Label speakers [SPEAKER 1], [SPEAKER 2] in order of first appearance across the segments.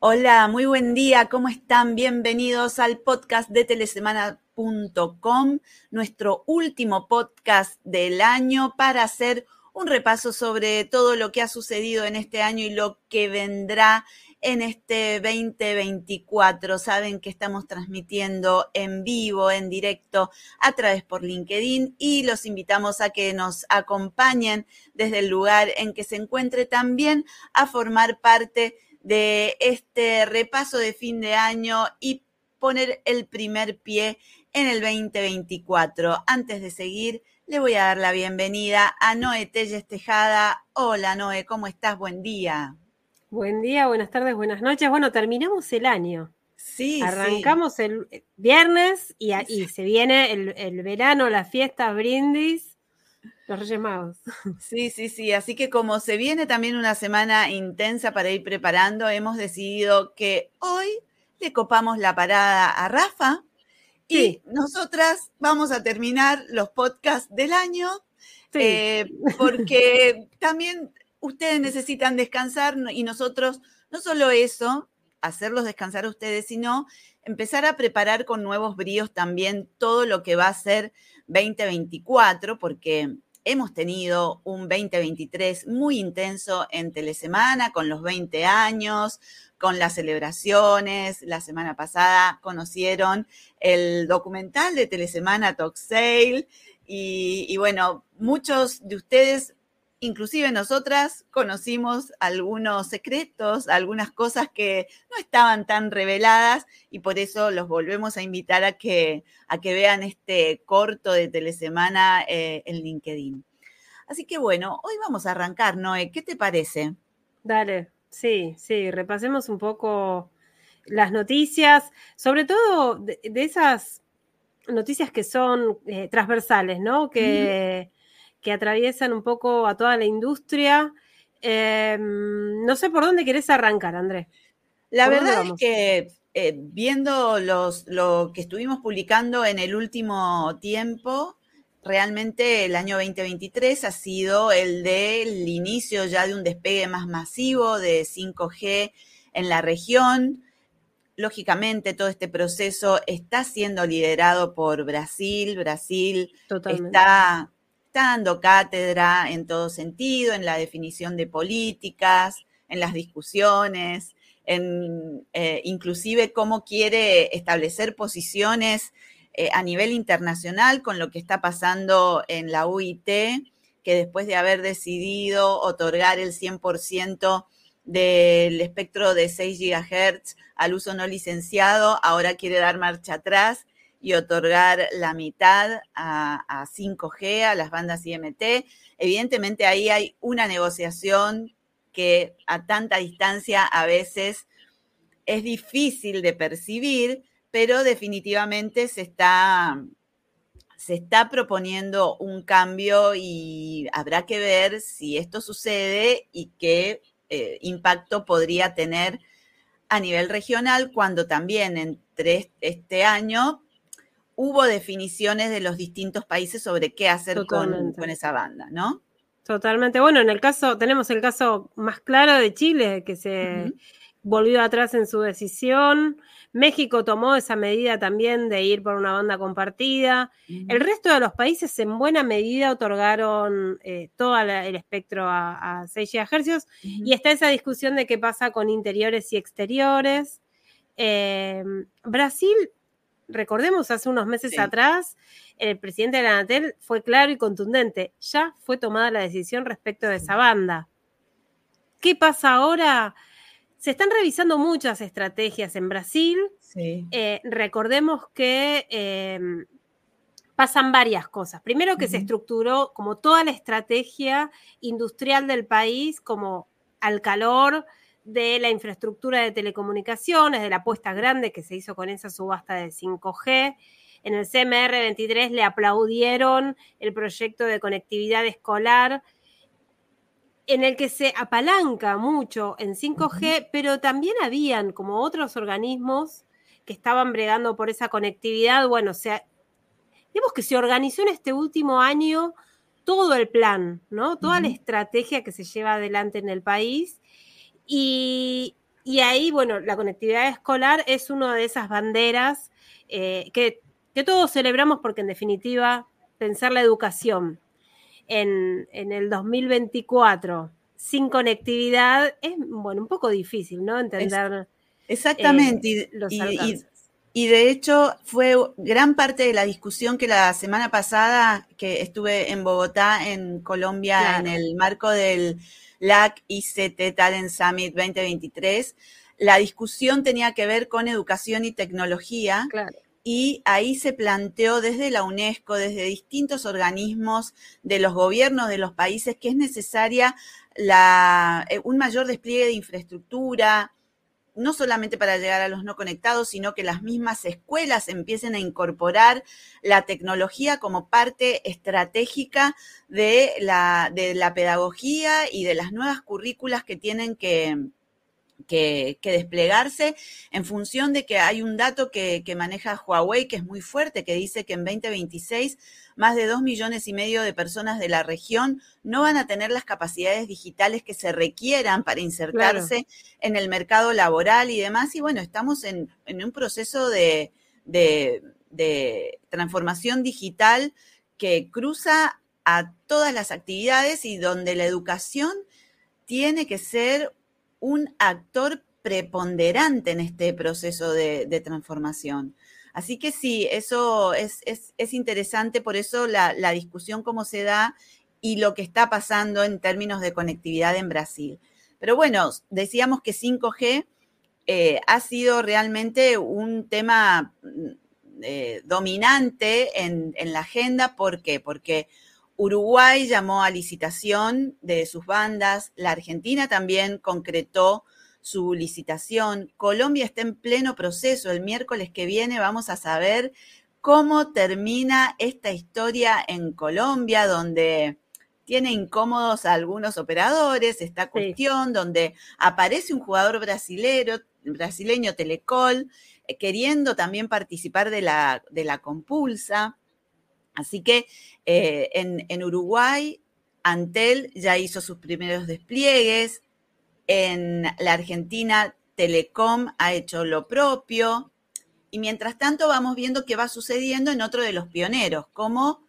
[SPEAKER 1] Hola, muy buen día, ¿cómo están? Bienvenidos al podcast de telesemana.com, nuestro último podcast del año para hacer un repaso sobre todo lo que ha sucedido en este año y lo que vendrá en este 2024. Saben que estamos transmitiendo en vivo, en directo, a través por LinkedIn y los invitamos a que nos acompañen desde el lugar en que se encuentre también a formar parte de este repaso de fin de año y poner el primer pie en el 2024. Antes de seguir, le voy a dar la bienvenida a Noé Telles Tejada. Hola Noé, ¿cómo estás? Buen día.
[SPEAKER 2] Buen día, buenas tardes, buenas noches. Bueno, terminamos el año.
[SPEAKER 1] Sí,
[SPEAKER 2] Arrancamos el viernes y, ahí se viene el, el verano, las fiestas, brindis los Reyes Magos.
[SPEAKER 1] Sí, sí, sí. Así que como se viene también una semana intensa para ir preparando, hemos decidido que hoy le copamos la parada a Rafa y nosotras vamos a terminar los podcasts del año eh, porque también ustedes necesitan descansar y nosotros, no solo eso, hacerlos descansar a ustedes, sino empezar a preparar con nuevos bríos también todo lo que va a ser 2024, porque hemos tenido un 2023 muy intenso en Telesemana, con los 20 años, con las celebraciones. La semana pasada conocieron el documental de Telesemana Talk Sale. Y, y bueno, muchos de ustedes inclusive nosotras conocimos algunos secretos, algunas cosas que no estaban tan reveladas y por eso los volvemos a invitar a que, a que vean este corto de Telesemana eh, en LinkedIn. Así que bueno, hoy vamos a arrancar, Noé, ¿qué te parece?
[SPEAKER 2] Dale, sí, sí, repasemos un poco las noticias, sobre todo de, esas noticias que son eh, transversales, ¿no? Que que atraviesan un poco a toda la industria. Em, no sé por dónde querés arrancar, Andrés.
[SPEAKER 1] La verdad es que eh, viendo los, lo que estuvimos publicando en el último tiempo, realmente el año 2023 ha sido el del inicio ya de un despegue más masivo de 5G en la región. Lógicamente, todo este proceso está siendo liderado por Brasil. Brasil está dando cátedra en todo sentido, en la definición de políticas, en las discusiones, en eh, inclusive cómo quiere establecer posiciones eh, a nivel internacional con lo que está pasando en la UIT, que después de haber decidido otorgar el 100% del espectro de 6 GHz al uso no licenciado, ahora quiere dar marcha atrás y otorgar la mitad a, 5G, a las bandas IMT. Evidentemente ahí hay una negociación que a tanta distancia a veces es difícil de percibir, pero definitivamente se está, se está proponiendo un cambio y habrá que ver si esto sucede y qué eh, impacto podría tener a nivel regional cuando también entre este año hubo definiciones de los distintos países sobre qué hacer con, esa banda, ¿no?
[SPEAKER 2] Totalmente. Bueno, en el caso, tenemos el caso más claro de Chile, que se volvió atrás en su decisión. México tomó esa medida también de ir por una banda compartida. El resto de los países en buena medida otorgaron eh, todo el espectro a, 6 GHz y está esa discusión de qué pasa con interiores y exteriores. Eh, Brasil recordemos, hace unos meses atrás, el presidente de la Anatel fue claro y contundente. Ya fue tomada la decisión respecto de esa banda. ¿Qué pasa ahora? Se están revisando muchas estrategias en Brasil. Eh, recordemos que em, pasan varias cosas. Primero que se estructuró como toda la estrategia industrial del país, como al calor de la infraestructura de telecomunicaciones, de la apuesta grande que se hizo con esa subasta de 5G. En el CMR 23 le aplaudieron el proyecto de conectividad escolar, en el que se apalanca mucho en 5G, pero también habían como otros organismos que estaban bregando por esa conectividad. Bueno, o sea, que se organizó en este último año todo el plan, ¿no? Toda la estrategia que se lleva adelante en el país y, y ahí, bueno, la conectividad escolar es una de esas banderas eh, que, que, todos celebramos porque en definitiva pensar la educación en, el 2024 sin conectividad es, bueno, un poco difícil, ¿no? Entender.
[SPEAKER 1] exactamente. Eh, los y, y, de hecho fue gran parte de la discusión que la semana pasada que estuve en Bogotá, en Colombia, en el marco del LAC ICT Talent Summit 2023. La discusión tenía que ver con educación y tecnología. Y ahí se planteó desde la UNESCO, desde distintos organismos de los gobiernos de los países, que es necesaria la, eh, un mayor despliegue de infraestructura, no solamente para llegar a los no conectados, sino que las mismas escuelas empiecen a incorporar la tecnología como parte estratégica de la, de la pedagogía y de las nuevas currículas que tienen que, que, desplegarse en función de que hay un dato que, que, maneja Huawei que es muy fuerte, que dice que en 2026 más de dos millones y medio de personas de la región no van a tener las capacidades digitales que se requieran para insertarse en el mercado laboral y demás. Y bueno, estamos en, un proceso de, de transformación digital que cruza a todas las actividades y donde la educación tiene que ser un actor preponderante en este proceso de, transformación. Así que sí, eso es, interesante, por eso la, discusión cómo se da y lo que está pasando en términos de conectividad en Brasil. Pero bueno, decíamos que 5G eh, ha sido realmente un tema mm, eh, dominante en, en, la agenda. ¿Por qué? Porque Uruguay llamó a licitación de sus bandas, la Argentina también concretó su licitación, Colombia está en pleno proceso, el miércoles que viene vamos a saber cómo termina esta historia en Colombia, donde tiene incómodos a algunos operadores, esta cuestión donde aparece un jugador brasilero, brasileño Telecol, eh, queriendo también participar de la, de la compulsa. Así que eh, en, Uruguay, Antel ya hizo sus primeros despliegues. En la Argentina, Telecom ha hecho lo propio. Y mientras tanto vamos viendo qué va sucediendo en otro de los pioneros, como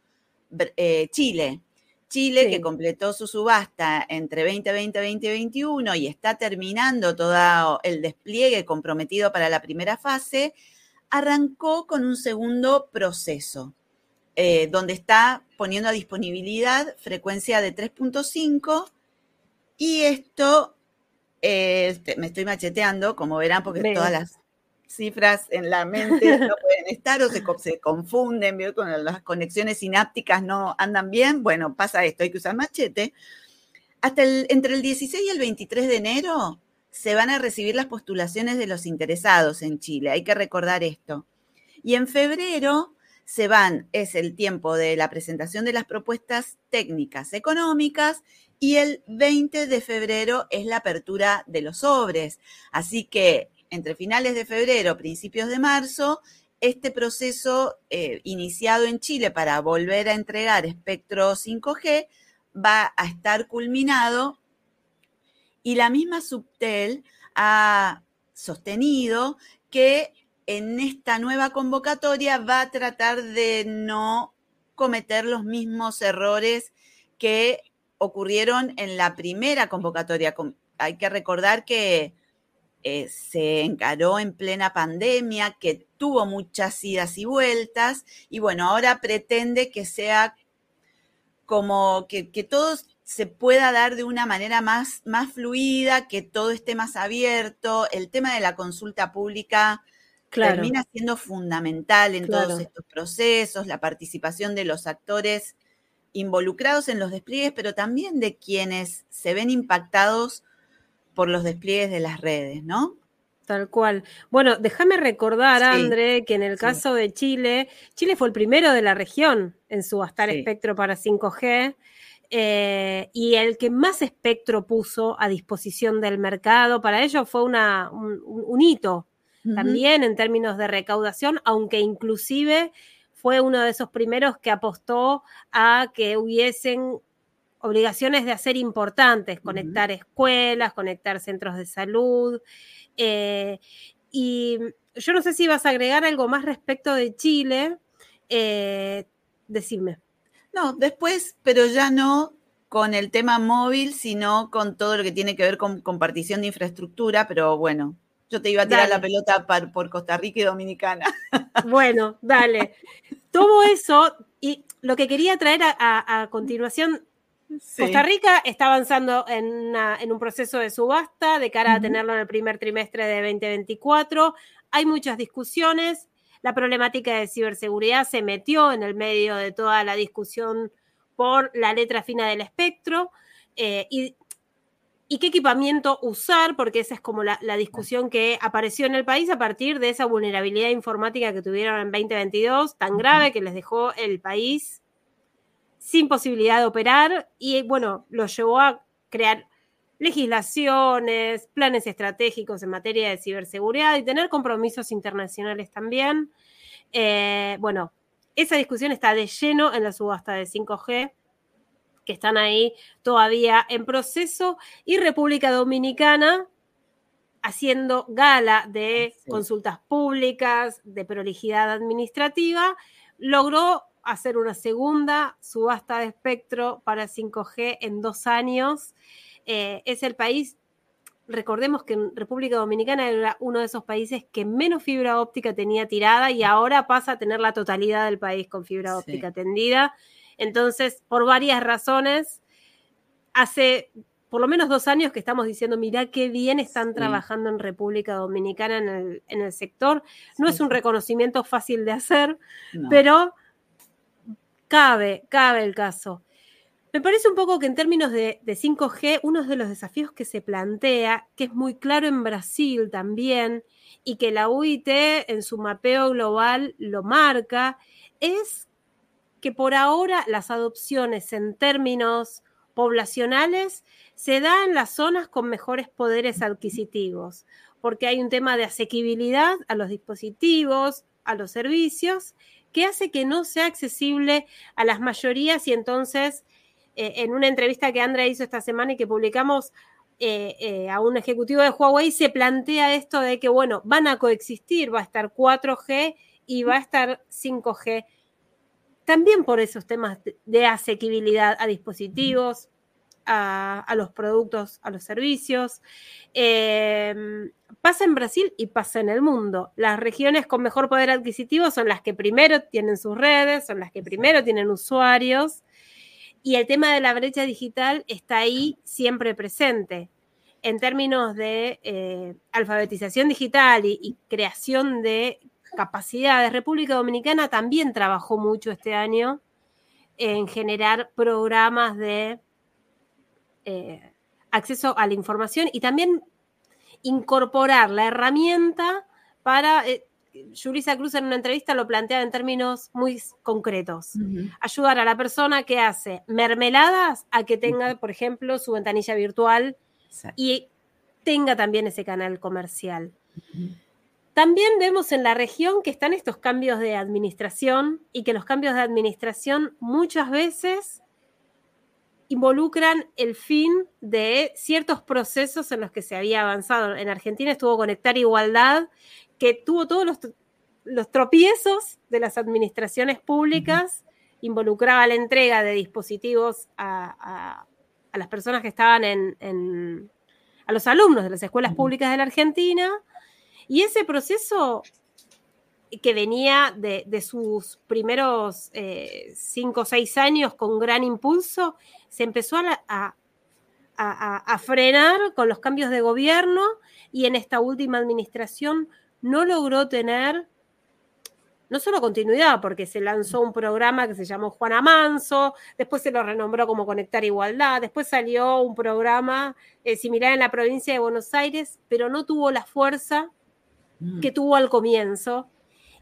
[SPEAKER 1] eh, Chile. Chile, que completó su subasta entre 2020 y 2021 y está terminando todo el despliegue comprometido para la primera fase, arrancó con un segundo proceso. Eh, donde está poniendo a disponibilidad frecuencia de 3.5 y esto, eh, me estoy macheteando, como verán, porque todas las cifras en la mente no pueden estar o se, se confunden, con las conexiones sinápticas no andan bien, bueno, pasa esto, hay que usar machete. Hasta el, entre el 16 y el 23 de enero se van a recibir las postulaciones de los interesados en Chile, hay que recordar esto. Y en febrero se van, es el tiempo de la presentación de las propuestas técnicas económicas y el 20 de febrero es la apertura de los sobres. Así que entre finales de febrero, principios de marzo, este proceso eh, iniciado en Chile para volver a entregar espectro 5G va a estar culminado y la misma Subtel ha sostenido que en esta nueva convocatoria va a tratar de no cometer los mismos errores que ocurrieron en la primera convocatoria. Hay que recordar que eh, se encaró en plena pandemia, que tuvo muchas idas y vueltas, y bueno, ahora pretende que sea como que, que todo se pueda dar de una manera más, más fluida, que todo esté más abierto. El tema de la consulta pública termina siendo fundamental en todos estos procesos, la participación de los actores involucrados en los despliegues, pero también de quienes se ven impactados por los despliegues de las redes, ¿no?
[SPEAKER 2] Tal cual. Bueno, déjame recordar, André, que en el caso de Chile, Chile fue el primero de la región en subastar espectro para 5G. Eh, y el que más espectro puso a disposición del mercado, para ello fue una, un hito también en términos de recaudación, aunque inclusive fue uno de esos primeros que apostó a que hubiesen obligaciones de hacer importantes, conectar escuelas, conectar centros de salud. Eh, y yo no sé si vas a agregar algo más respecto de Chile. Eh, decime.
[SPEAKER 1] No, después, pero ya no con el tema móvil, sino con todo lo que tiene que ver con compartición de infraestructura, pero bueno, yo te iba a tirar la pelota por Costa Rica y Dominicana.
[SPEAKER 2] Bueno, dale. Todo eso, y lo que quería traer a, continuación, Costa Rica está avanzando en, un proceso de subasta de cara a tenerlo en el primer trimestre de 2024. Hay muchas discusiones. La problemática de ciberseguridad se metió en el medio de toda la discusión por la letra fina del espectro. Eh, y y qué equipamiento usar, porque esa es como la, discusión que apareció en el país a partir de esa vulnerabilidad informática que tuvieron en 2022, tan grave que les dejó el país sin posibilidad de operar y bueno, lo llevó a crear legislaciones, planes estratégicos en materia de ciberseguridad y tener compromisos internacionales también. Eh, bueno, esa discusión está de lleno en la subasta de 5G que están ahí todavía en proceso, y República Dominicana haciendo gala de consultas públicas, de prolijidad administrativa, logró hacer una segunda subasta de espectro para 5G en dos años. Eh, es el país, recordemos que República Dominicana era uno de esos países que menos fibra óptica tenía tirada y ahora pasa a tener la totalidad del país con fibra óptica tendida. Entonces, por varias razones, hace por lo menos dos años que estamos diciendo, mirá qué bien están trabajando en República Dominicana en el, sector. No es un reconocimiento fácil de hacer, pero cabe, cabe el caso. Me parece un poco que en términos de, de, 5G, uno de los desafíos que se plantea, que es muy claro en Brasil también, y que la UIT en su mapeo global lo marca, es que por ahora las adopciones en términos poblacionales se dan en las zonas con mejores poderes adquisitivos, porque hay un tema de asequibilidad a los dispositivos, a los servicios, que hace que no sea accesible a las mayorías. Y entonces eh, en una entrevista que Andrea hizo esta semana y que publicamos eh, eh, a un ejecutivo de Huawei se plantea esto de que, bueno, van a coexistir, va a estar 4G y va a estar 5G también por esos temas de asequibilidad a dispositivos, a, los productos, a los servicios. Em, pasa en Brasil y pasa en el mundo. Las regiones con mejor poder adquisitivo son las que primero tienen sus redes, son las que primero tienen usuarios. Y el tema de la brecha digital está ahí siempre presente. En términos de eh, alfabetización digital y creación de capacidades. República Dominicana también trabajó mucho este año en generar programas de eh, acceso a la información y también incorporar la herramienta para... Eh, Yulisa Cruz en una entrevista lo planteaba en términos muy concretos. Ayudar a la persona que hace mermeladas a que tenga, por ejemplo, su ventanilla virtual y tenga también ese canal comercial. También vemos en la región que están estos cambios de administración y que los cambios de administración muchas veces involucran el fin de ciertos procesos en los que se había avanzado. En Argentina estuvo Conectar Igualdad, que tuvo todos los, tropiezos de las administraciones públicas, involucraba la entrega de dispositivos a, las personas que estaban en, a los alumnos de las escuelas públicas de la Argentina, y ese proceso que venía de, sus primeros eh, cinco o seis años con gran impulso, se empezó a, frenar con los cambios de gobierno y en esta última administración no logró tener no solo continuidad, porque se lanzó un programa que se llamó Juana Manso, después se lo renombró como Conectar Igualdad, después salió un programa eh, similar en la provincia de Buenos Aires, pero no tuvo la fuerza Mm. que tuvo al comienzo.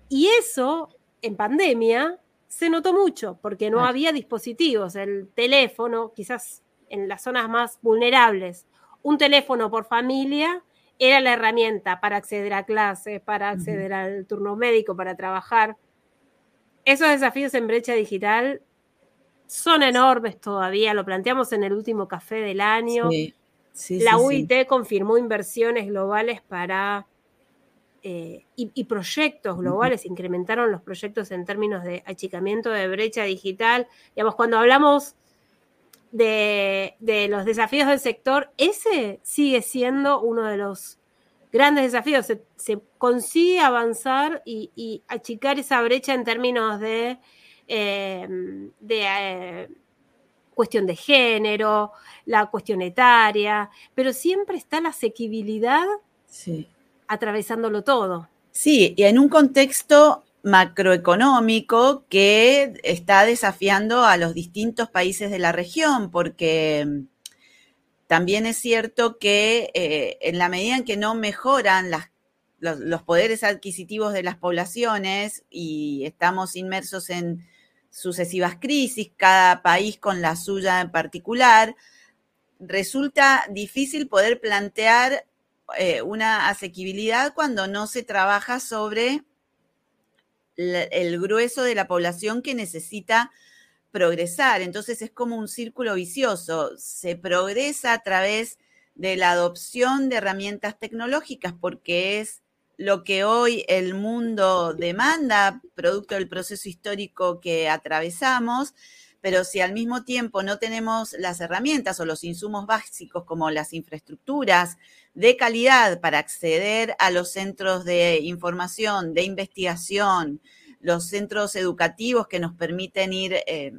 [SPEAKER 2] Y eso, en pandemia, se notó mucho, porque no había dispositivos. El teléfono, quizás en las zonas más vulnerables, un teléfono por familia era la herramienta para acceder a clases, para acceder al turno médico, para trabajar. Esos desafíos en brecha digital son enormes todavía, lo planteamos en el último café del año. la UIT confirmó inversiones globales para eh, y, proyectos globales, incrementaron los proyectos en términos de achicamiento de brecha digital. Digamos, cuando hablamos de, los desafíos del sector, ese sigue siendo uno de los grandes desafíos. Se, consigue avanzar y, achicar esa brecha en términos de, eh, de eh, cuestión de género, la cuestión etaria, pero siempre está la asequibilidad sí atravesándolo todo.
[SPEAKER 1] Sí, y en un contexto macroeconómico que está desafiando a los distintos países de la región, porque mm, también es cierto que eh, en la medida en que no mejoran los, poderes adquisitivos de las poblaciones y estamos inmersos en sucesivas crisis, cada país con la suya en particular, resulta difícil poder plantear eh, una asequibilidad cuando no se trabaja sobre el grueso de la población que necesita progresar. Entonces es como un círculo vicioso. Se progresa a través de la adopción de herramientas tecnológicas porque es lo que hoy el mundo demanda, producto del proceso histórico que atravesamos, pero si al mismo tiempo no tenemos las herramientas o los insumos básicos como las infraestructuras de calidad para acceder a los centros de información, de investigación, los centros educativos que nos permiten ir eh,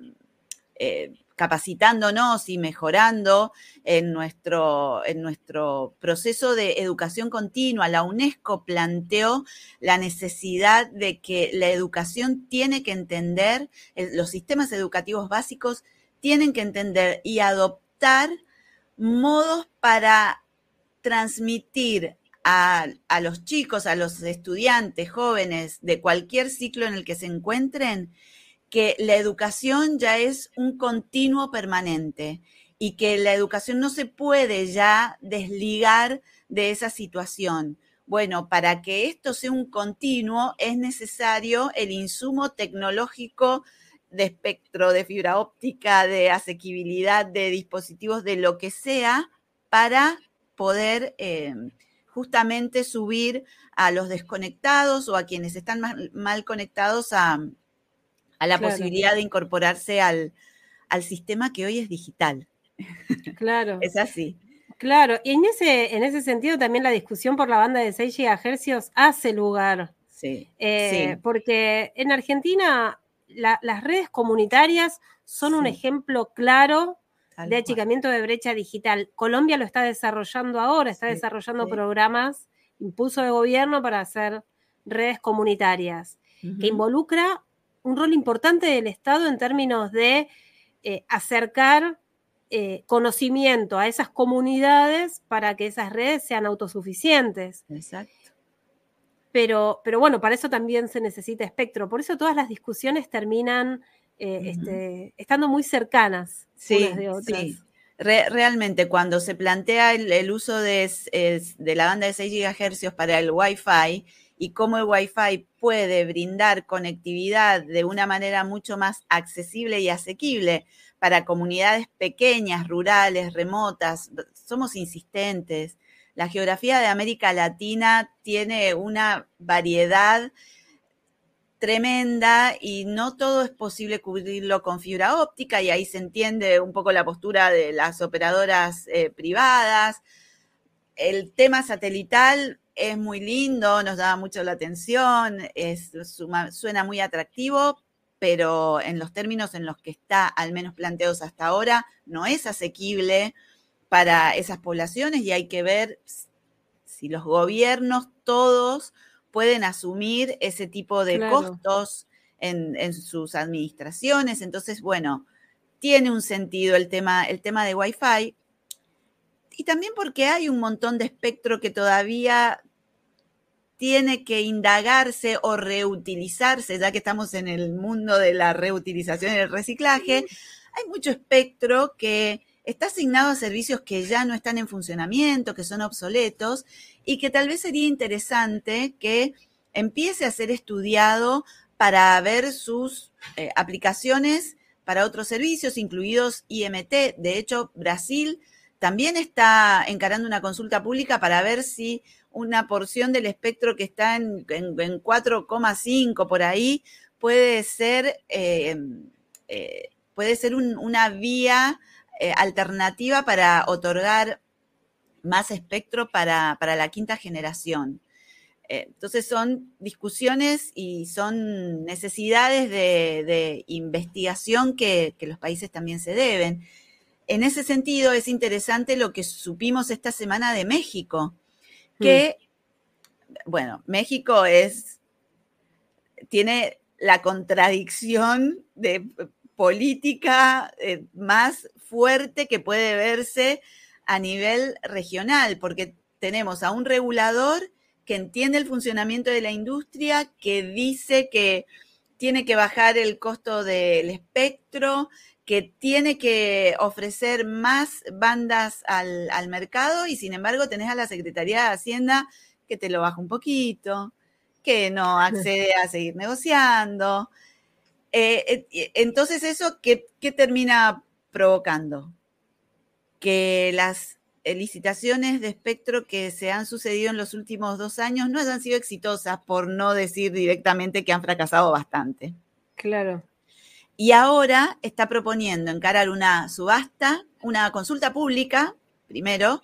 [SPEAKER 1] eh, capacitándonos y mejorando en nuestro, en nuestro proceso de educación continua. La UNESCO planteó la necesidad de que la educación tiene que entender, los sistemas educativos básicos tienen que entender y adoptar modos para transmitir a, a, los chicos, a los estudiantes jóvenes de cualquier ciclo en el que se encuentren, que la educación ya es un continuo permanente y que la educación no se puede ya desligar de esa situación. Bueno, para que esto sea un continuo es necesario el insumo tecnológico de espectro, de fibra óptica, de asequibilidad, de dispositivos, de lo que sea, para poder eh, justamente subir a los desconectados o a quienes están mal conectados a, a la posibilidad de incorporarse al, sistema que hoy es digital.
[SPEAKER 2] Claro.
[SPEAKER 1] es así.
[SPEAKER 2] Claro, y en ese, en ese sentido también la discusión por la banda de 6 GHz hace lugar.
[SPEAKER 1] Sí,
[SPEAKER 2] eh, Porque en Argentina las redes comunitarias son un ejemplo claro de achicamiento de brecha digital. Colombia lo está desarrollando ahora, está desarrollando programas, impulso de gobierno para hacer redes comunitarias, que involucra un rol importante del Estado en términos de eh, acercar eh, conocimiento a esas comunidades para que esas redes sean autosuficientes.
[SPEAKER 1] Exacto.
[SPEAKER 2] Pero, pero bueno, para eso también se necesita espectro. Por eso todas las discusiones terminan eh, este, estando muy cercanas
[SPEAKER 1] unas de otras. Sí. realmente, cuando se plantea el, uso de, de, la banda de 6 GHz para el Wi-Fi, y cómo el Wi-Fi puede brindar conectividad de una manera mucho más accesible y asequible para comunidades pequeñas, rurales, remotas. Somos insistentes. La geografía de América Latina tiene una variedad tremenda y no todo es posible cubrirlo con fibra óptica y ahí se entiende un poco la postura de las operadoras eh, privadas. El tema satelital es muy lindo, nos da mucho la atención, es, suena muy atractivo, pero en los términos en los que está, al menos planteados hasta ahora, no es asequible para esas poblaciones y hay que ver si los gobiernos todos pueden asumir ese tipo de costos en, en, sus administraciones. Entonces, bueno, tiene un sentido el tema, el tema de Wi-Fi. Y también porque hay un montón de espectro que todavía tiene que indagarse o reutilizarse, ya que estamos en el mundo de la reutilización y el reciclaje, hay mucho espectro que está asignado a servicios que ya no están en funcionamiento, que son obsoletos y que tal vez sería interesante que empiece a ser estudiado para ver sus eh, aplicaciones para otros servicios, incluidos IMT. De hecho, Brasil también está encarando una consulta pública para ver si una porción del espectro que está en, 4,5 por ahí puede ser, eh, eh, puede ser una vía eh, alternativa para otorgar más espectro para, la quinta generación. Entonces son discusiones y son necesidades de, investigación que, los países también se deben. En ese sentido, es interesante lo que supimos esta semana de México, que, mm. bueno, México es, tiene la contradicción de política eh, más fuerte que puede verse a nivel regional, porque tenemos a un regulador que entiende el funcionamiento de la industria, que dice que tiene que bajar el costo del espectro, que tiene que ofrecer más bandas al, mercado y sin embargo tenés a la Secretaría de Hacienda que te lo baja un poquito, que no accede a seguir negociando. Eh, eh, entonces, ¿eso qué, qué termina provocando? Que las licitaciones de espectro que se han sucedido en los últimos dos años no han sido exitosas, por no decir directamente que han fracasado bastante.
[SPEAKER 2] Claro.
[SPEAKER 1] Y ahora está proponiendo encarar una subasta, una consulta pública, primero,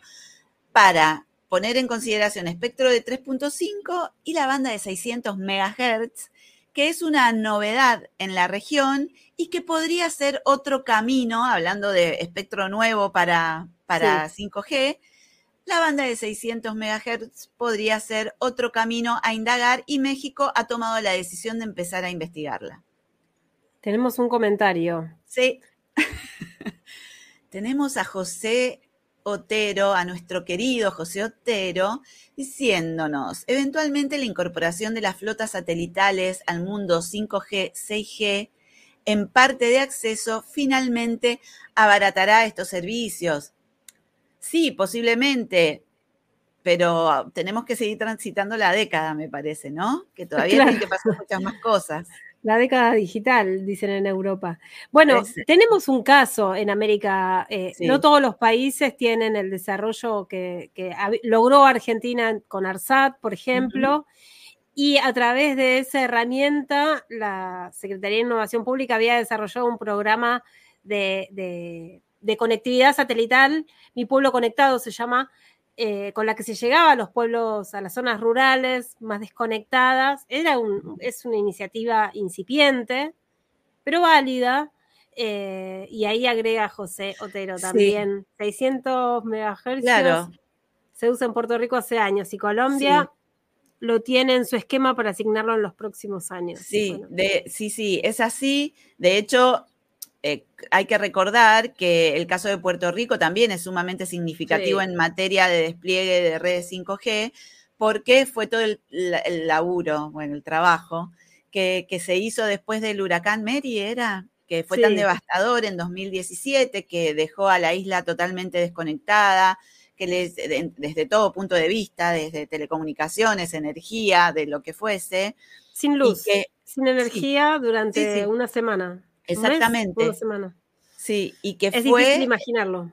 [SPEAKER 1] para poner en consideración espectro de 3.5 y la banda de 600 MHz, que es una novedad en la región y que podría ser otro camino, hablando de espectro nuevo para, para 5G, la banda de 600 MHz podría ser otro camino a indagar y México ha tomado la decisión de empezar a investigarla.
[SPEAKER 2] Tenemos un comentario.
[SPEAKER 1] Sí. Tenemos a José Otero, a nuestro querido José Otero, diciéndonos, eventualmente la incorporación de las flotas satelitales al mundo 5G, 6G, en parte de acceso, finalmente abaratará estos servicios. Sí, posiblemente, pero tenemos que seguir transitando la década, me parece, ¿no? Que todavía tienen que pasar muchas más cosas.
[SPEAKER 2] La década digital, dicen en Europa. Bueno, tenemos un caso en América, eh, no todos los países tienen el desarrollo que, logró Argentina con ARSAT, por ejemplo, y a través de esa herramienta, la Secretaría de Innovación Pública había desarrollado un programa de de conectividad satelital, Mi Pueblo Conectado se llama, eh, con la que se llegaba a los pueblos, a las zonas rurales más desconectadas. Era un, es una iniciativa incipiente, pero válida. Eh, y ahí agrega José Otero también. 600 MHz se usa en Puerto Rico hace años y Colombia lo tiene en su esquema para asignarlo en los próximos años.
[SPEAKER 1] Sí, de, sí, sí, es así. De hecho, eh, hay que recordar que el caso de Puerto Rico también es sumamente significativo en materia de despliegue de redes 5G, porque fue todo el, laburo, bueno, el trabajo que, se hizo después del huracán Mary, era que fue tan devastador en 2017, que dejó a la isla totalmente desconectada, que les, desde todo punto de vista, desde telecomunicaciones, energía, de lo que fuese.
[SPEAKER 2] Sin luz, sin energía durante una semana.
[SPEAKER 1] Exactamente. semana. Sí, y que
[SPEAKER 2] es
[SPEAKER 1] fue.
[SPEAKER 2] difícil imaginarlo.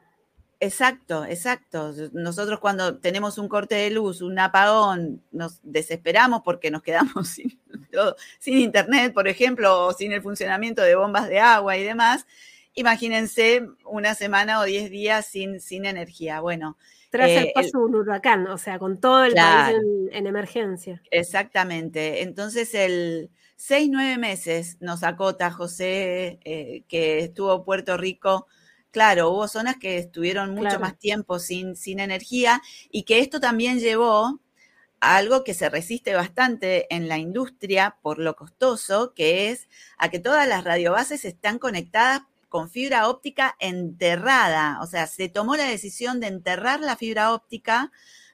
[SPEAKER 1] Exacto, exacto. Nosotros cuando tenemos un corte de luz, un apagón, nos desesperamos porque nos quedamos sin, sin internet, por ejemplo, o sin el funcionamiento de bombas de agua y demás. Imagínense una semana o diez días sin, sin energía. Bueno.
[SPEAKER 2] Tras el eh, paso de un huracán, o sea, con todo el país en emergencia.
[SPEAKER 1] Exactamente. Entonces el, seis, nueve meses nos acota José, eh, que estuvo Puerto Rico. Claro, hubo zonas que estuvieron mucho más tiempo sin, sin energía y que esto también llevó a algo que se resiste bastante en la industria por lo costoso, que es a que todas las radiobases están conectadas con fibra óptica enterrada. O sea, se tomó la decisión de enterrar la fibra óptica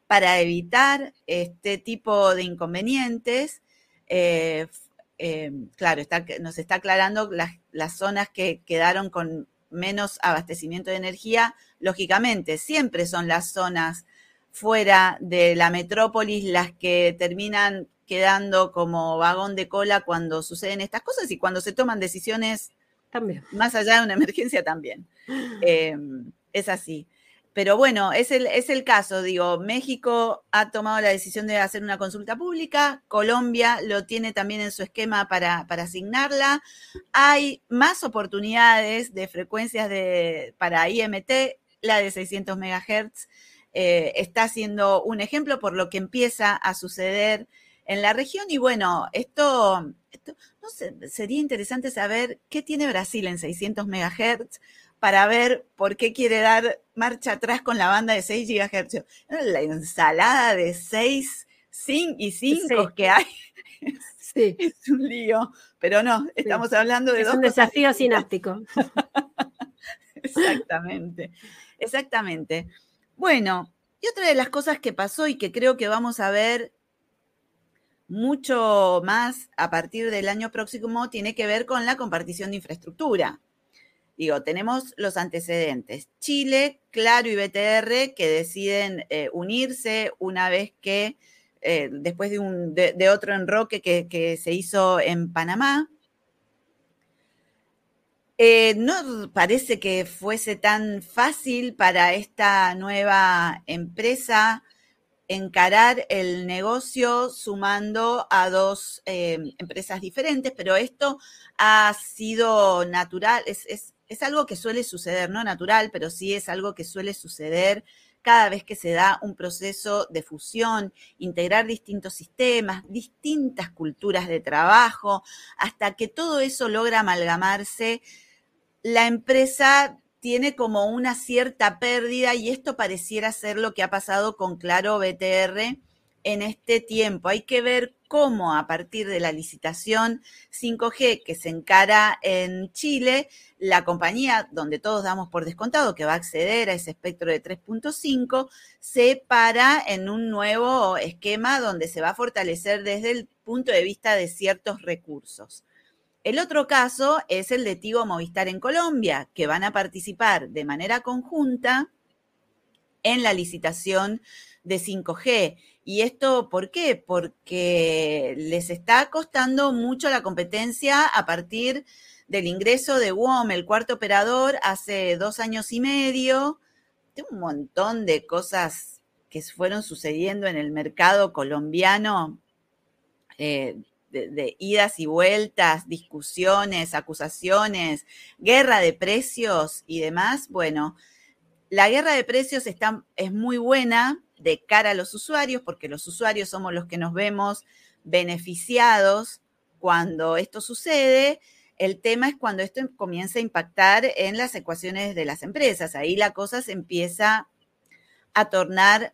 [SPEAKER 1] para evitar este tipo de inconvenientes. Eh, eh, claro, nos está aclarando las, zonas que quedaron con menos abastecimiento de energía. Lógicamente, siempre son las zonas fuera de la metrópolis las que terminan quedando como vagón de cola cuando suceden estas cosas y cuando se toman decisiones
[SPEAKER 2] también.
[SPEAKER 1] Más allá de una emergencia también. Em, es así. Pero bueno, es el, es el caso, digo, México ha tomado la decisión de hacer una consulta pública, Colombia lo tiene también en su esquema para, asignarla, hay más oportunidades de frecuencias de, para IMT, la de 600 MHz eh, está siendo un ejemplo por lo que empieza a suceder en la región. Y bueno, esto, sería interesante saber qué tiene Brasil en 600 MHz para ver por qué quiere dar marcha atrás con la banda de 6 GHz. La ensalada de 6 y 5 que hay. Sí. Es un lío, pero no, estamos hablando de
[SPEAKER 2] es un desafío sináptico.
[SPEAKER 1] exactamente, exactamente. Bueno, y otra de las cosas que pasó y que creo que vamos a ver mucho más a partir del año próximo tiene que ver con la compartición de infraestructura. Digo, tenemos los antecedentes. Chile, Claro y BTR que deciden eh, unirse una vez que, eh, después de, un, de, otro enroque que, se hizo en Panamá. Eh, no parece que fuese tan fácil para esta nueva empresa encarar el negocio sumando a dos empresas diferentes, pero esto ha sido natural, es algo que suele suceder, no natural, pero sí es algo que suele suceder cada vez que se da un proceso de fusión, integrar distintos sistemas, distintas culturas de trabajo, hasta que todo eso logra amalgamarse, la empresa tiene como una cierta pérdida y esto pareciera ser lo que ha pasado con Claro BTR en este tiempo. Hay que ver cómo a partir de la licitación 5G que se encara en Chile, la compañía, donde todos damos por descontado que va a acceder a ese espectro de 3.5, se para en un nuevo esquema donde se va a fortalecer desde el punto de vista de ciertos recursos. El otro caso es el de Tigo Movistar en Colombia, que van a participar de manera conjunta en la licitación de 5G. ¿Y esto por qué? Porque les está costando mucho la competencia a partir del ingreso de WOM, el cuarto operador, hace dos años y medio. De un montón de cosas que fueron sucediendo en el mercado colombiano, eh, de, idas y vueltas, discusiones, acusaciones, guerra de precios y demás. Bueno, la guerra de precios está, es muy buena de cara a los usuarios, porque los usuarios somos los que nos vemos beneficiados cuando esto sucede. El tema es cuando esto comienza a impactar en las ecuaciones de las empresas. Ahí la cosa se empieza a tornar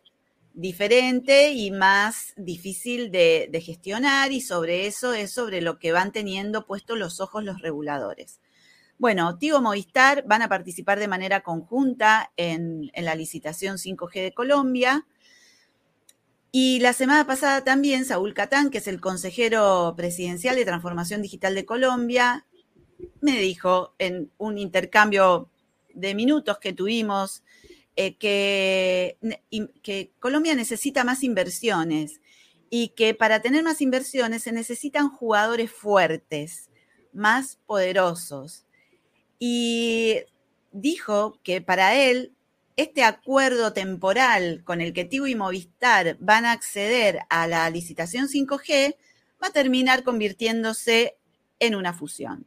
[SPEAKER 1] diferente y más difícil de, gestionar y sobre eso es sobre lo que van teniendo puestos los ojos los reguladores. Bueno, Tigo Movistar van a participar de manera conjunta en, la licitación 5G de Colombia. Y la semana pasada también Saúl Catán, que es el consejero presidencial de Transformación Digital de Colombia, me dijo en un intercambio de minutos que tuvimos eh, que, que Colombia necesita más inversiones y que para tener más inversiones se necesitan jugadores fuertes, más poderosos. Y dijo que para él este acuerdo temporal con el que Tigo y Movistar van a acceder a la licitación 5G va a terminar convirtiéndose en una fusión.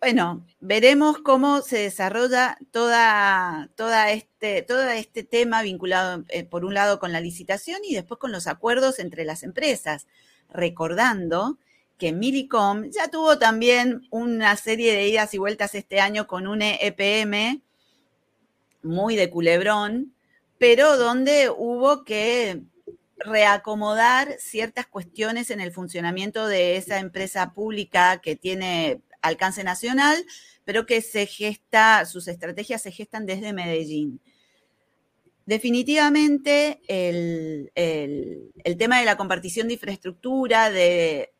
[SPEAKER 1] Bueno, veremos cómo se desarrolla toda, toda este, todo este tema vinculado, eh, por un lado, con la licitación y después con los acuerdos entre las empresas, recordando que Milicom ya tuvo también una serie de idas y vueltas este año con un EPM muy de culebrón, pero donde hubo que reacomodar ciertas cuestiones en el funcionamiento de esa empresa pública que tiene alcance nacional, pero que se gesta, sus estrategias se gestan desde Medellín. Definitivamente el, el tema de la compartición de infraestructura, de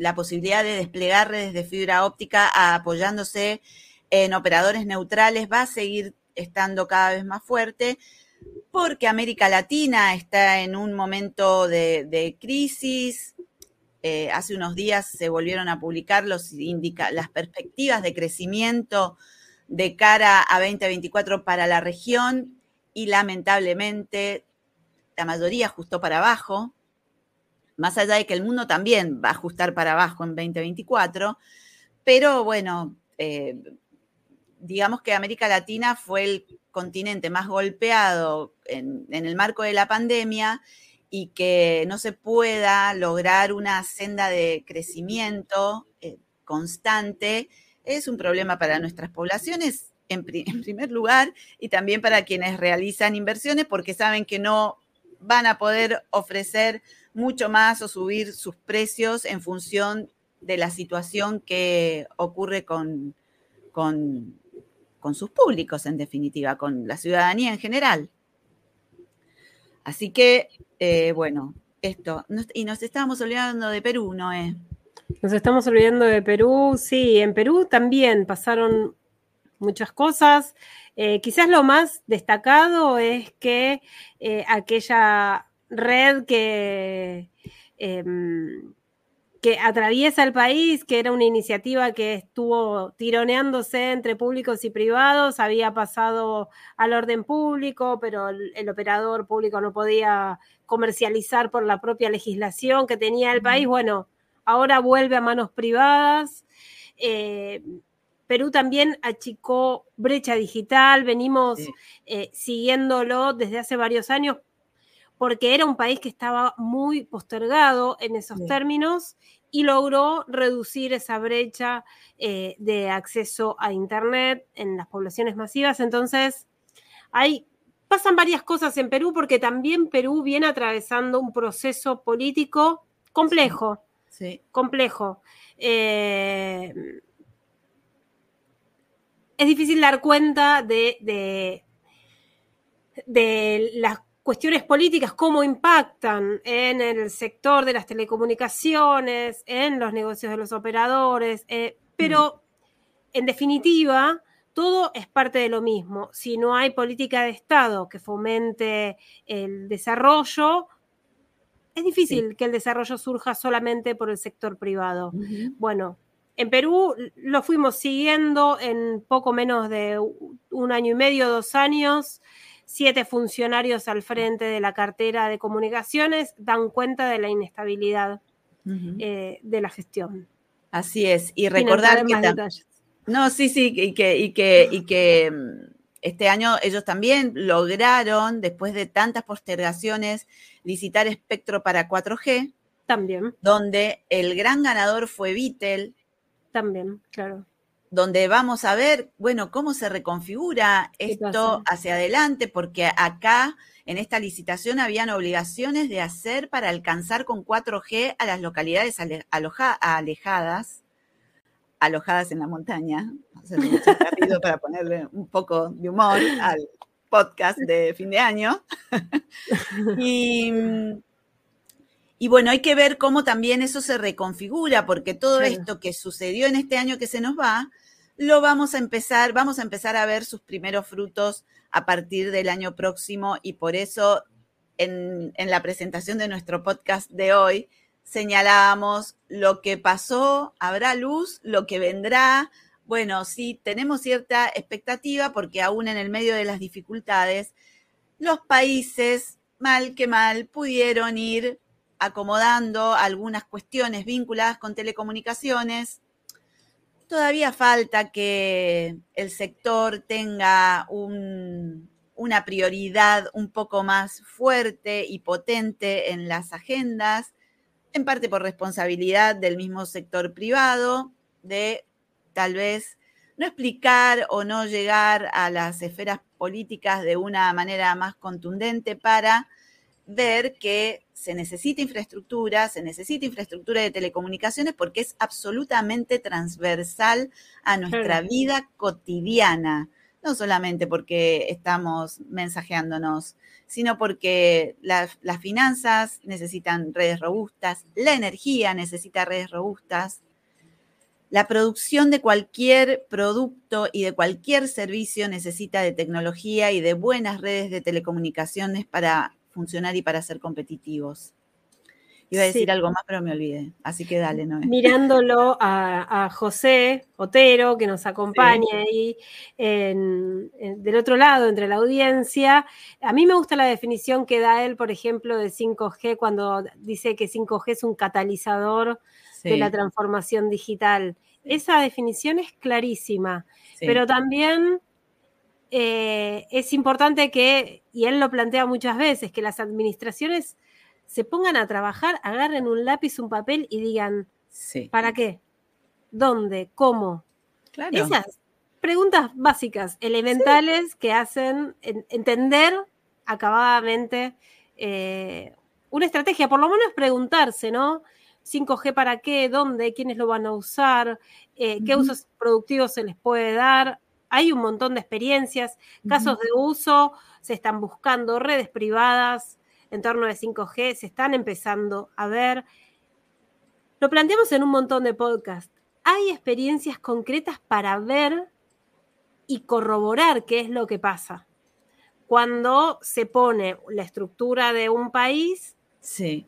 [SPEAKER 1] la posibilidad de desplegar redes de fibra óptica apoyándose en operadores neutrales va a seguir estando cada vez más fuerte, porque América Latina está en un momento de, crisis, eh, hace unos días se volvieron a publicar los las perspectivas de crecimiento de cara a 2024 para la región y lamentablemente la mayoría ajustó para abajo, más allá de que el mundo también va a ajustar para abajo en 2024, pero bueno, eh, digamos que América Latina fue el continente más golpeado en, el marco de la pandemia y que no se pueda lograr una senda de crecimiento eh, constante es un problema para nuestras poblaciones, en, en, primer lugar, y también para quienes realizan inversiones, porque saben que no van a poder ofrecer mucho más o subir sus precios en función de la situación que ocurre con, con, sus públicos, en definitiva, con la ciudadanía en general. Así que, eh, bueno, esto. Y nos estábamos olvidando de Perú, ¿no es?
[SPEAKER 2] Nos estamos olvidando de Perú, sí, en Perú también pasaron muchas cosas. Eh, quizás lo más destacado es que eh, aquella red que, em, que atraviesa el país, que era una iniciativa que estuvo tironeándose entre públicos y privados, había pasado al orden público, pero el operador público no podía comercializar por la propia legislación que tenía el país. Bueno, ahora vuelve a manos privadas. Eh, Perú también achicó brecha digital, venimos eh, siguiéndolo desde hace varios años porque era un país que estaba muy postergado en esos términos y logró reducir esa brecha eh, de acceso a Internet en las poblaciones masivas. Entonces, hay, pasan varias cosas en Perú porque también Perú viene atravesando un proceso político complejo complejo. Eh, es difícil dar cuenta de, de, las cuestiones políticas, cómo impactan en el sector de las telecomunicaciones, en los negocios de los operadores, eh, pero mm. en definitiva, todo es parte de lo mismo. Si no hay política de Estado que fomente el desarrollo, es difícil que el desarrollo surja solamente por el sector privado. Bueno, en Perú lo fuimos siguiendo en poco menos de un año y medio, dos años. Siete funcionarios al frente de la cartera de comunicaciones dan cuenta de la inestabilidad eh, de la gestión.
[SPEAKER 1] Así es, y recordar que... No, sí, sí, y que, y que, y que mm, este año ellos también lograron, después de tantas postergaciones, licitar espectro para 4G.
[SPEAKER 2] También.
[SPEAKER 1] Donde el gran ganador fue Vitel.
[SPEAKER 2] También, claro.
[SPEAKER 1] Donde vamos a ver, bueno, cómo se reconfigura esto hacia adelante, porque acá en esta licitación habían obligaciones de hacer para alcanzar con 4G a las localidades alejadas alojadas en la montaña. para ponerle un poco de humor al podcast de fin de año. y, y, bueno, hay que ver cómo también eso se reconfigura, porque todo esto que sucedió en este año que se nos va, lo vamos a empezar, vamos a empezar a ver sus primeros frutos a partir del año próximo y por eso en, en la presentación de nuestro podcast de hoy señalábamos lo que pasó, habrá luz, lo que vendrá. Bueno, sí, tenemos cierta expectativa porque aún en el medio de las dificultades, los países, mal que mal, pudieron ir acomodando algunas cuestiones vinculadas con telecomunicaciones. Todavía falta que el sector tenga una prioridad un poco más fuerte y potente en las agendas en parte por responsabilidad del mismo sector privado, de tal vez no explicar o no llegar a las esferas políticas de una manera más contundente para ver que se necesita infraestructura, se necesita infraestructura de telecomunicaciones porque es absolutamente transversal a nuestra vida cotidiana, no solamente porque estamos mensajeándonos sino porque las finanzas necesitan redes robustas, la energía necesita redes robustas, la producción de cualquier producto y de cualquier servicio necesita de tecnología y de buenas redes de telecomunicaciones para funcionar y para ser competitivos. Iba a decir algo más, pero me olvidé. Así que dale, Noé.
[SPEAKER 2] Mirándolo a, José Otero, que nos acompaña ahí del otro lado, entre la audiencia. A mí me gusta la definición que da él, por ejemplo, de 5G, cuando dice que 5G es un catalizador de la transformación digital. Esa definición es clarísima, pero también eh, es importante que, y él lo plantea muchas veces, que las administraciones se pongan a trabajar, agarren un lápiz, un papel y digan, ¿para qué? ¿Dónde? ¿Cómo? Esas preguntas básicas, elementales, que hacen entender acabadamente eh, una estrategia, por lo menos preguntarse, ¿no? 5G para qué, dónde, quiénes lo van a usar, eh, qué usos productivos se les puede dar. Hay un montón de experiencias, casos de uso, se están buscando redes privadas, en torno de 5G se están empezando a ver. Lo planteamos en un montón de podcasts. Hay experiencias concretas para ver y corroborar qué es lo que pasa. Cuando se pone la estructura de un país
[SPEAKER 1] sí.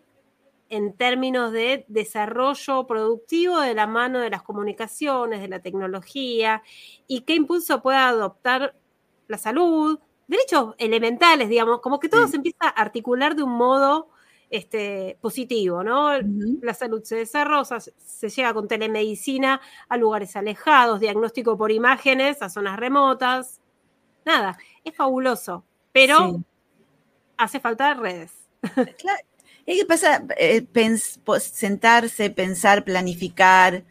[SPEAKER 2] En términos de desarrollo productivo de la mano de las comunicaciones, de la tecnología, y qué impulso puede adoptar la salud, derechos elementales, digamos, como que todo se empieza a articular de un modo este, positivo, ¿no? La salud se desarrolla, se llega con telemedicina a lugares alejados, diagnóstico por imágenes a zonas remotas. Nada, es fabuloso, pero hace falta redes.
[SPEAKER 1] Claro. ¿Qué pasa? Eh, sentarse, pensar, planificar,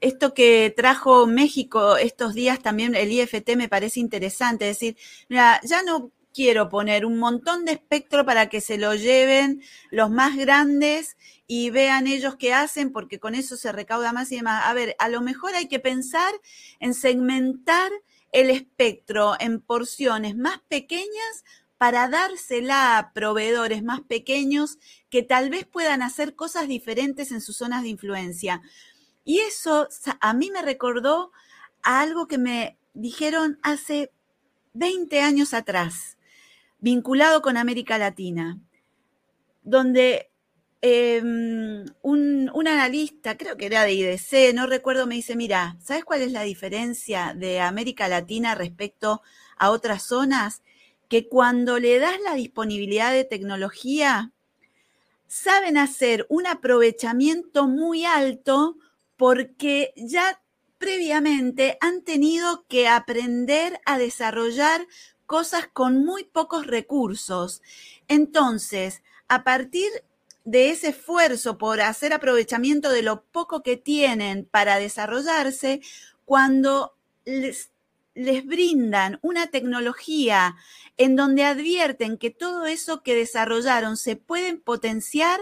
[SPEAKER 1] esto que trajo México estos días también, el IFT me parece interesante, es decir, mira, ya no quiero poner un montón de espectro para que se lo lleven los más grandes y vean ellos qué hacen, porque con eso se recauda más y demás. A ver, a lo mejor hay que pensar en segmentar el espectro en porciones más pequeñas para dársela a proveedores más pequeños que tal vez puedan hacer cosas diferentes en sus zonas de influencia. Y eso a mí me recordó a algo que me dijeron hace 20 años atrás, vinculado con América Latina, donde em, un, un, analista, creo que era de IDC, no recuerdo, me dice, mira, ¿sabes cuál es la diferencia de América Latina respecto a otras zonas? Que cuando le das la disponibilidad de tecnología, saben hacer un aprovechamiento muy alto porque ya previamente han tenido que aprender a desarrollar cosas con muy pocos recursos. Entonces, a partir de ese esfuerzo por hacer aprovechamiento de lo poco que tienen para desarrollarse, cuando les les brindan una tecnología en donde advierten que todo eso que desarrollaron se pueden potenciar,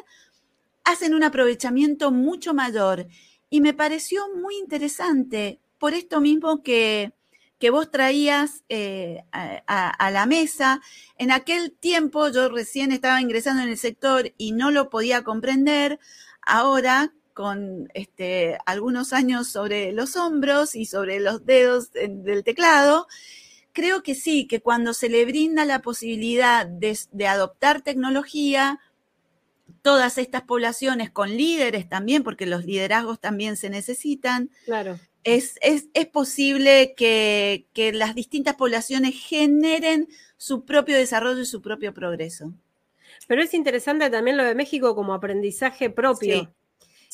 [SPEAKER 1] hacen un aprovechamiento mucho mayor. Y me pareció muy interesante por esto mismo que, que vos traías eh, a, la mesa. En aquel tiempo yo recién estaba ingresando en el sector y no lo podía comprender. Ahora, con este, algunos años sobre los hombros y sobre los dedos del teclado, creo que sí, que cuando se le brinda la posibilidad de, adoptar tecnología, todas estas poblaciones con líderes también, porque los liderazgos también se necesitan,
[SPEAKER 2] claro.
[SPEAKER 1] es, es, es posible que, que, las distintas poblaciones generen su propio desarrollo y su propio progreso.
[SPEAKER 2] Pero es interesante también lo de México como aprendizaje propio.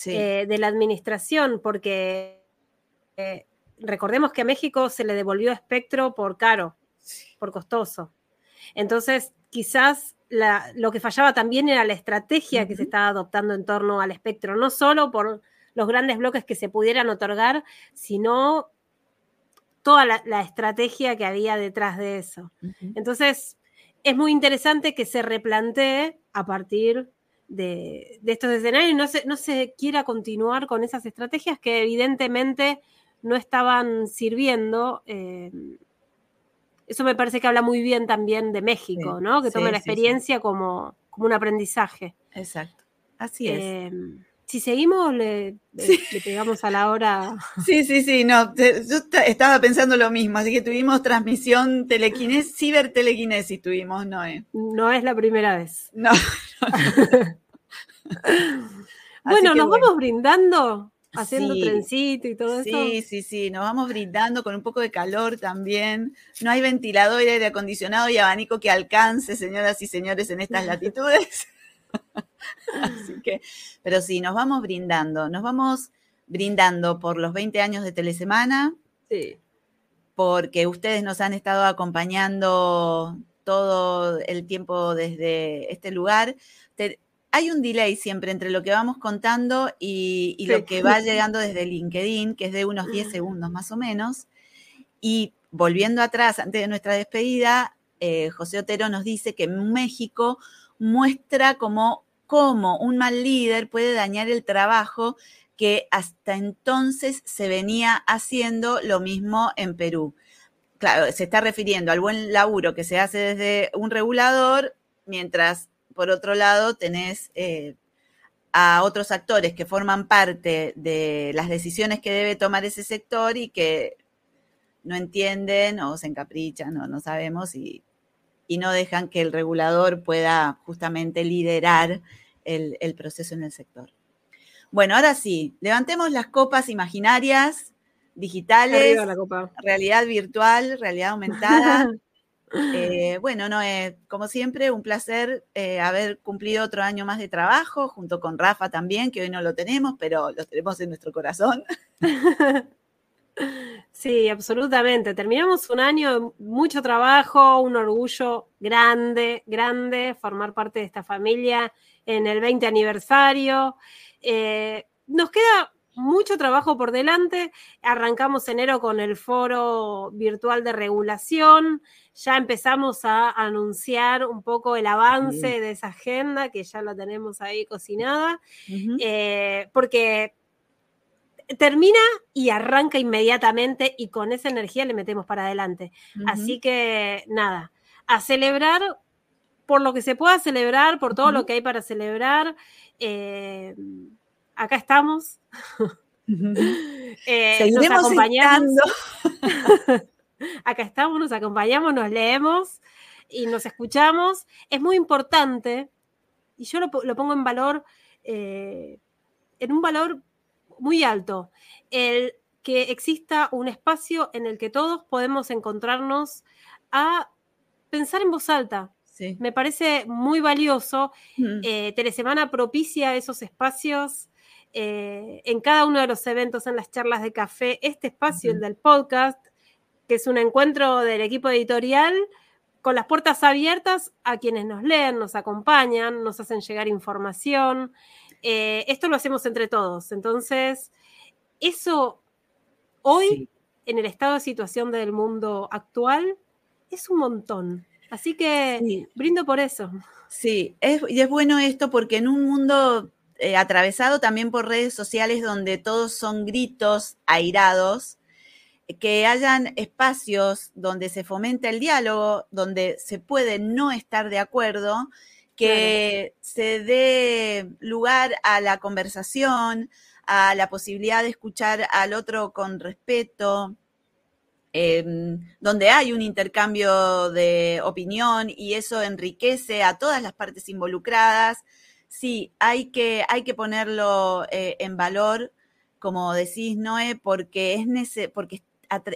[SPEAKER 2] Eh, de la administración, porque eh, recordemos que a México se le devolvió espectro por caro, por costoso. Entonces, quizás lo que fallaba también era la estrategia que se estaba adoptando en torno al espectro, no solo por los grandes bloques que se pudieran otorgar, sino toda la, estrategia que había detrás de eso. Entonces, es muy interesante que se replantee a partir de, estos escenarios y no se, no se quiera continuar con esas estrategias que evidentemente no estaban sirviendo. Eh, eso me parece que habla muy bien también de México, ¿no? Que tome la experiencia Como, como un aprendizaje.
[SPEAKER 1] Exacto. Así es. Eh,
[SPEAKER 2] si seguimos, le, pegamos a la hora.
[SPEAKER 1] Sí, sí, sí, no, yo estaba pensando lo mismo, así que tuvimos transmisión telequinesis, cibertelequinesis tuvimos,
[SPEAKER 2] Noé. No es la primera vez.
[SPEAKER 1] No,
[SPEAKER 2] bueno, nos vamos brindando, haciendo trencito y todo
[SPEAKER 1] eso.
[SPEAKER 2] Sí,
[SPEAKER 1] sí, sí, nos vamos brindando con un poco de calor también. No hay ventilador, aire acondicionado y abanico que alcance, señoras y señores, en estas latitudes. Así que, pero sí, nos vamos brindando, nos vamos brindando por los 20 años de Telesemana.
[SPEAKER 2] Sí.
[SPEAKER 1] Porque ustedes nos han estado acompañando todo el tiempo desde este lugar. hay un delay siempre entre lo que vamos contando y, lo que va llegando desde LinkedIn, que es de unos 10 segundos más o menos. Y volviendo atrás, antes de nuestra despedida, eh, José Otero nos dice que México muestra cómo un mal líder puede dañar el trabajo que hasta entonces se venía haciendo lo mismo en Perú. Claro, se está refiriendo al buen laburo que se hace desde un regulador, mientras por otro lado tenés eh, a otros actores que forman parte de las decisiones que debe tomar ese sector y que no entienden o se encaprichan o no sabemos y y no dejan que el regulador pueda justamente liderar el, proceso en el sector. Bueno, ahora sí, levantemos las copas imaginarias, digitales, realidad virtual, realidad aumentada. Eh, bueno, no, como siempre, un placer eh, haber cumplido otro año más de trabajo, junto con Rafa también, que hoy no lo tenemos, pero lo tenemos en nuestro corazón.
[SPEAKER 2] Sí, absolutamente. Terminamos un año de mucho trabajo, un orgullo grande, grande, formar parte de esta familia en el 20 aniversario. Eh, nos queda mucho trabajo por delante. Arrancamos enero con el foro virtual de regulación. Ya empezamos a anunciar un poco el avance de esa agenda, que ya la tenemos ahí cocinada, eh, porque termina y arranca inmediatamente y con esa energía le metemos para adelante. Así que nada, a celebrar por lo que se pueda celebrar, por todo lo que hay para celebrar. Eh, acá estamos.
[SPEAKER 1] eh, nos acompañamos.
[SPEAKER 2] acá estamos, nos acompañamos, nos leemos y nos escuchamos. Es muy importante, y yo lo, pongo en valor, eh, en un valor muy alto, el que exista un espacio en el que todos podemos encontrarnos a pensar en voz alta. Me parece muy valioso. Eh, Telesemana propicia esos espacios eh, en cada uno de los eventos, en las charlas de café, este espacio, el del podcast, que es un encuentro del equipo editorial con las puertas abiertas a quienes nos leen, nos acompañan, nos hacen llegar información. Eh, esto lo hacemos entre todos. Entonces, eso hoy, en el estado de situación del mundo actual, es un montón. Así que brindo por eso.
[SPEAKER 1] Sí, y es bueno esto porque en un mundo eh, atravesado también por redes sociales donde todos son gritos airados, que hayan espacios donde se fomenta el diálogo, donde se puede no estar de acuerdo, que se dé lugar a la conversación, a la posibilidad de escuchar al otro con respeto, em, donde hay un intercambio de opinión y eso enriquece a todas las partes involucradas. Sí, hay que, hay que ponerlo eh, en valor, como decís, Noé, porque, es porque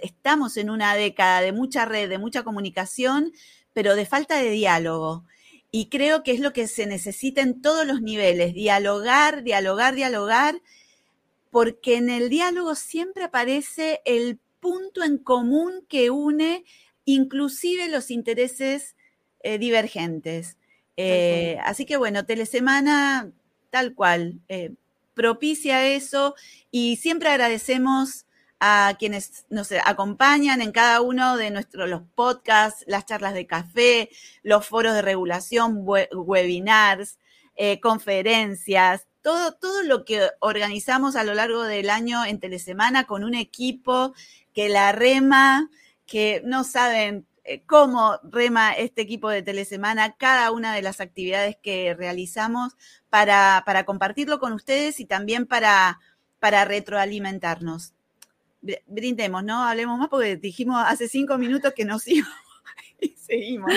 [SPEAKER 1] estamos en una década de mucha red, de mucha comunicación, pero de falta de diálogo. Y creo que es lo que se necesita en todos los niveles, dialogar, dialogar, dialogar, porque en el diálogo siempre aparece el punto en común que une inclusive los intereses eh, divergentes. Eh, así que bueno, Telesemana tal cual, eh, propicia eso y siempre agradecemos a quienes nos acompañan en cada uno de nuestros podcasts, las charlas de café, los foros de regulación, webinars, eh, conferencias, todo, todo lo que organizamos a lo largo del año en Telesemana con un equipo que la rema, que no saben eh, cómo rema este equipo de Telesemana cada una de las actividades que realizamos para, para compartirlo con ustedes y también para, para retroalimentarnos brindemos, ¿no? Hablemos más porque dijimos hace cinco minutos que nos íbamos y seguimos.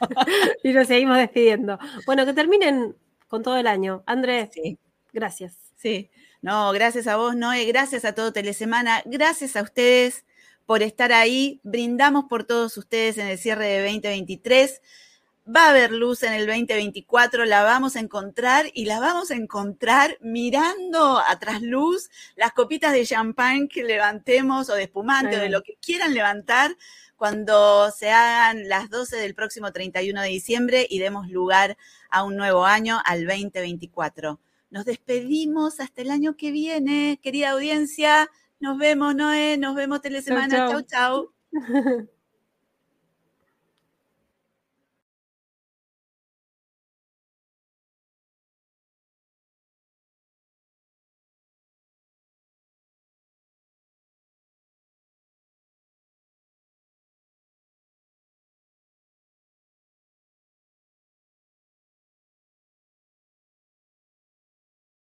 [SPEAKER 2] y nos seguimos despidiendo. Bueno, que terminen con todo el año. Andrés, sí. gracias.
[SPEAKER 1] Sí, no, gracias a vos, Noé, gracias a todo Telesemana, gracias a ustedes por estar ahí. Brindamos por todos ustedes en el cierre de 2023. Va a haber luz en el 2024, la vamos a encontrar y la vamos a encontrar mirando atrás luz las copitas de champán que levantemos o de espumante o de lo que quieran levantar cuando se hagan las 12 del próximo 31 de diciembre y demos lugar a un nuevo año, al 2024. Nos despedimos hasta el año que viene, querida audiencia. Nos vemos, Noé. Nos vemos Telesemana. Chau, chau.